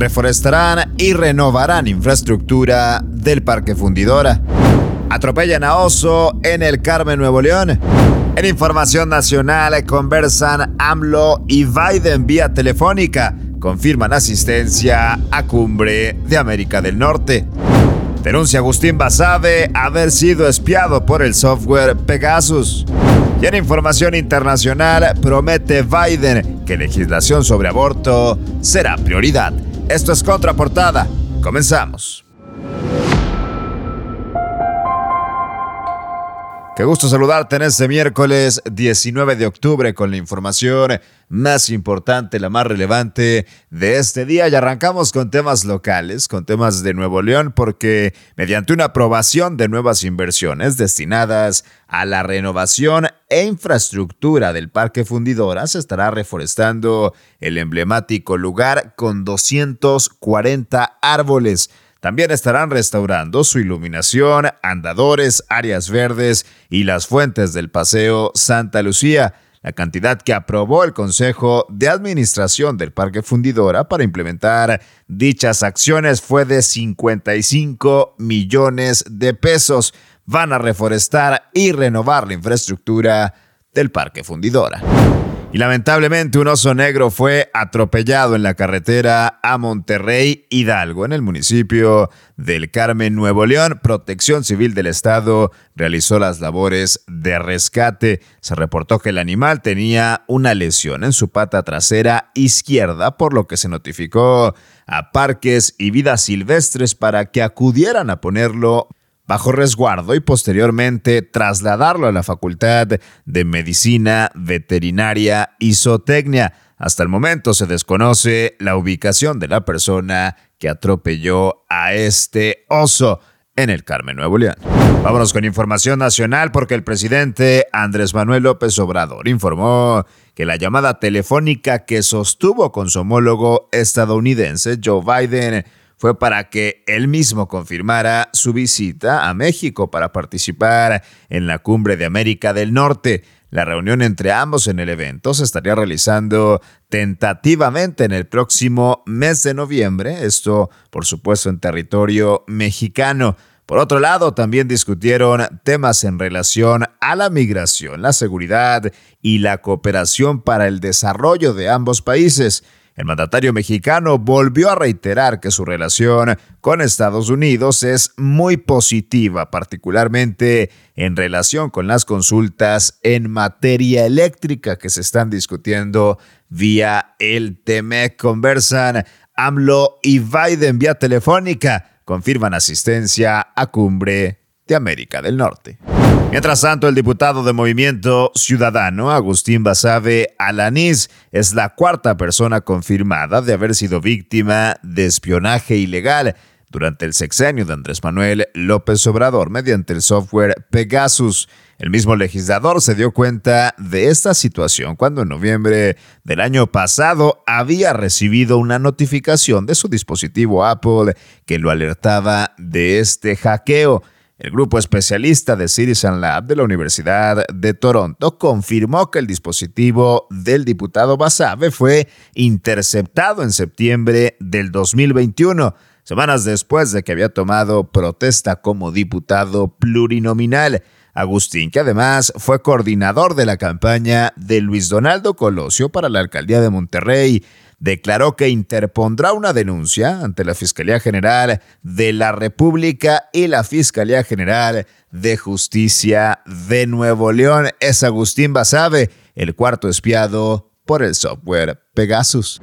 reforestarán y renovarán infraestructura del Parque Fundidora. Atropellan a oso en el Carmen Nuevo León. En información nacional conversan AMLO y Biden vía telefónica. Confirman asistencia a cumbre de América del Norte. Denuncia Agustín Basabe haber sido espiado por el software Pegasus. Y en información internacional promete Biden que legislación sobre aborto será prioridad. Esto es Contraportada. Comenzamos. Qué gusto saludarte en este miércoles 19 de octubre con la información más importante, la más relevante de este día. Y arrancamos con temas locales, con temas de Nuevo León, porque mediante una aprobación de nuevas inversiones destinadas a la renovación e infraestructura del Parque Fundidora, se estará reforestando el emblemático lugar con 240 árboles también estarán restaurando su iluminación, andadores, áreas verdes y las fuentes del Paseo Santa Lucía. La cantidad que aprobó el Consejo de Administración del Parque Fundidora para implementar dichas acciones fue de 55 millones de pesos. Van a reforestar y renovar la infraestructura del Parque Fundidora. Y lamentablemente un oso negro fue atropellado en la carretera a Monterrey Hidalgo, en el municipio del Carmen, Nuevo León. Protección Civil del Estado realizó las labores de rescate. Se reportó que el animal tenía una lesión en su pata trasera izquierda, por lo que se notificó a Parques y Vidas Silvestres para que acudieran a ponerlo bajo resguardo y posteriormente trasladarlo a la Facultad de Medicina Veterinaria y Zootecnia. Hasta el momento se desconoce la ubicación de la persona que atropelló a este oso en el Carmen Nuevo León. Vámonos con información nacional porque el presidente Andrés Manuel López Obrador informó que la llamada telefónica que sostuvo con su homólogo estadounidense Joe Biden fue para que él mismo confirmara su visita a México para participar en la cumbre de América del Norte. La reunión entre ambos en el evento se estaría realizando tentativamente en el próximo mes de noviembre, esto por supuesto en territorio mexicano. Por otro lado, también discutieron temas en relación a la migración, la seguridad y la cooperación para el desarrollo de ambos países. El mandatario mexicano volvió a reiterar que su relación con Estados Unidos es muy positiva, particularmente en relación con las consultas en materia eléctrica que se están discutiendo vía el TEMEC. Conversan AMLO y Biden vía telefónica. Confirman asistencia a cumbre de América del Norte. Mientras tanto, el diputado de Movimiento Ciudadano, Agustín Basabe Alanís, es la cuarta persona confirmada de haber sido víctima de espionaje ilegal durante el sexenio de Andrés Manuel López Obrador mediante el software Pegasus. El mismo legislador se dio cuenta de esta situación cuando en noviembre del año pasado había recibido una notificación de su dispositivo Apple que lo alertaba de este hackeo. El grupo especialista de Citizen Lab de la Universidad de Toronto confirmó que el dispositivo del diputado Basabe fue interceptado en septiembre del 2021, semanas después de que había tomado protesta como diputado plurinominal. Agustín, que además fue coordinador de la campaña de Luis Donaldo Colosio para la alcaldía de Monterrey, declaró que interpondrá una denuncia ante la Fiscalía General de la República y la Fiscalía General de Justicia de Nuevo León. Es Agustín Basabe, el cuarto espiado por el software Pegasus.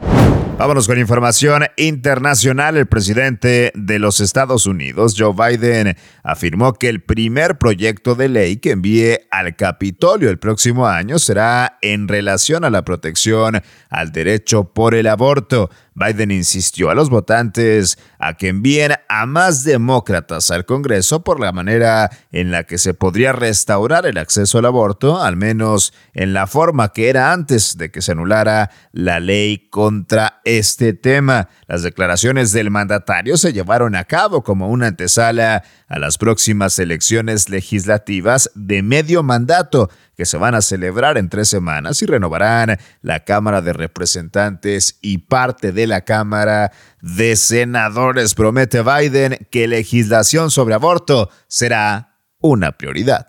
Vámonos con información internacional. El presidente de los Estados Unidos, Joe Biden, afirmó que el primer proyecto de ley que envíe al Capitolio el próximo año será en relación a la protección al derecho por el aborto. Biden insistió a los votantes a que envíen a más demócratas al Congreso por la manera en la que se podría restaurar el acceso al aborto, al menos en la forma que era antes de que se anulara la ley contra este tema. Las declaraciones del mandatario se llevaron a cabo como una antesala a las próximas elecciones legislativas de medio mandato que se van a celebrar en tres semanas y renovarán la Cámara de Representantes y parte de la Cámara de Senadores. Promete Biden que legislación sobre aborto será una prioridad.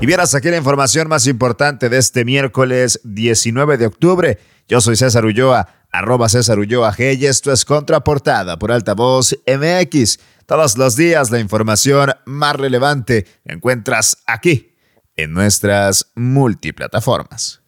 Y vieras aquí la información más importante de este miércoles 19 de octubre. Yo soy César Ulloa, arroba César Ulloa G y esto es Contraportada por Altavoz MX. Todos los días la información más relevante la encuentras aquí, en nuestras multiplataformas.